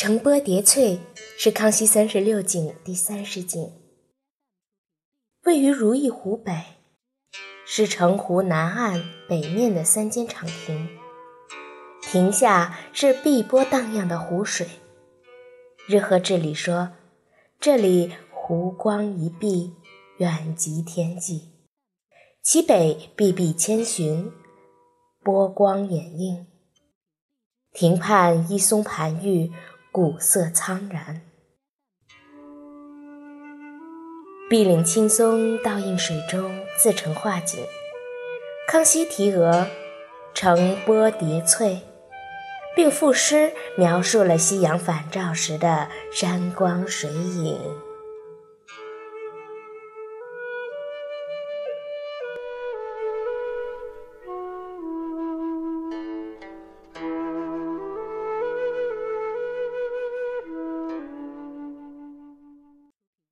城波叠翠是康熙三十六景第三十景，位于如意湖北，是城湖南岸北面的三间长亭，亭下是碧波荡漾的湖水。日和志里说，这里湖光一碧，远及天际，其北碧碧千寻，波光掩映，亭畔一松盘玉。古色苍然，碧岭青松倒映水中，自成画景。康熙题额“澄波叠翠”，并赋诗描述了夕阳返照时的山光水影。